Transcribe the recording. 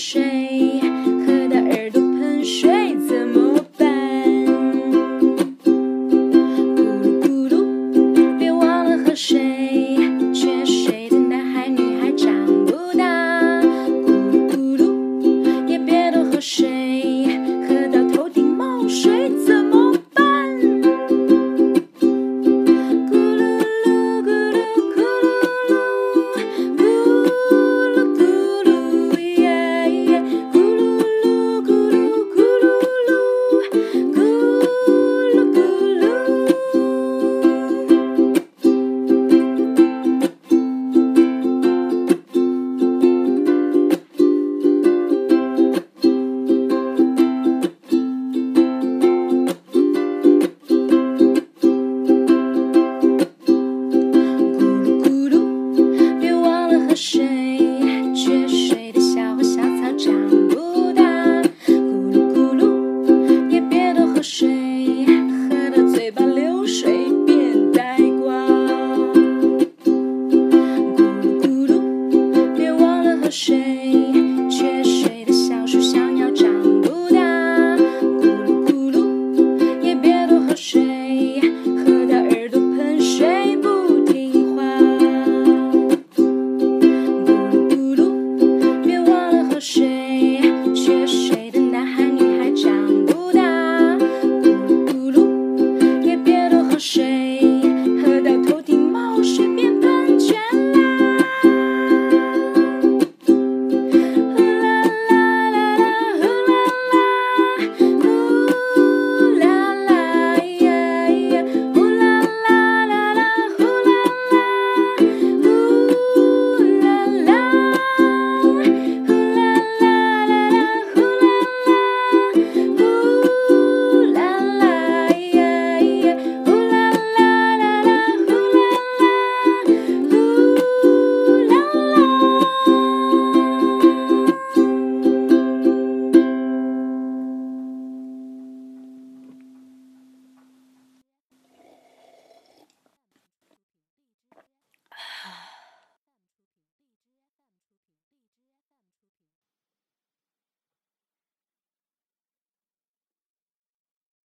shame.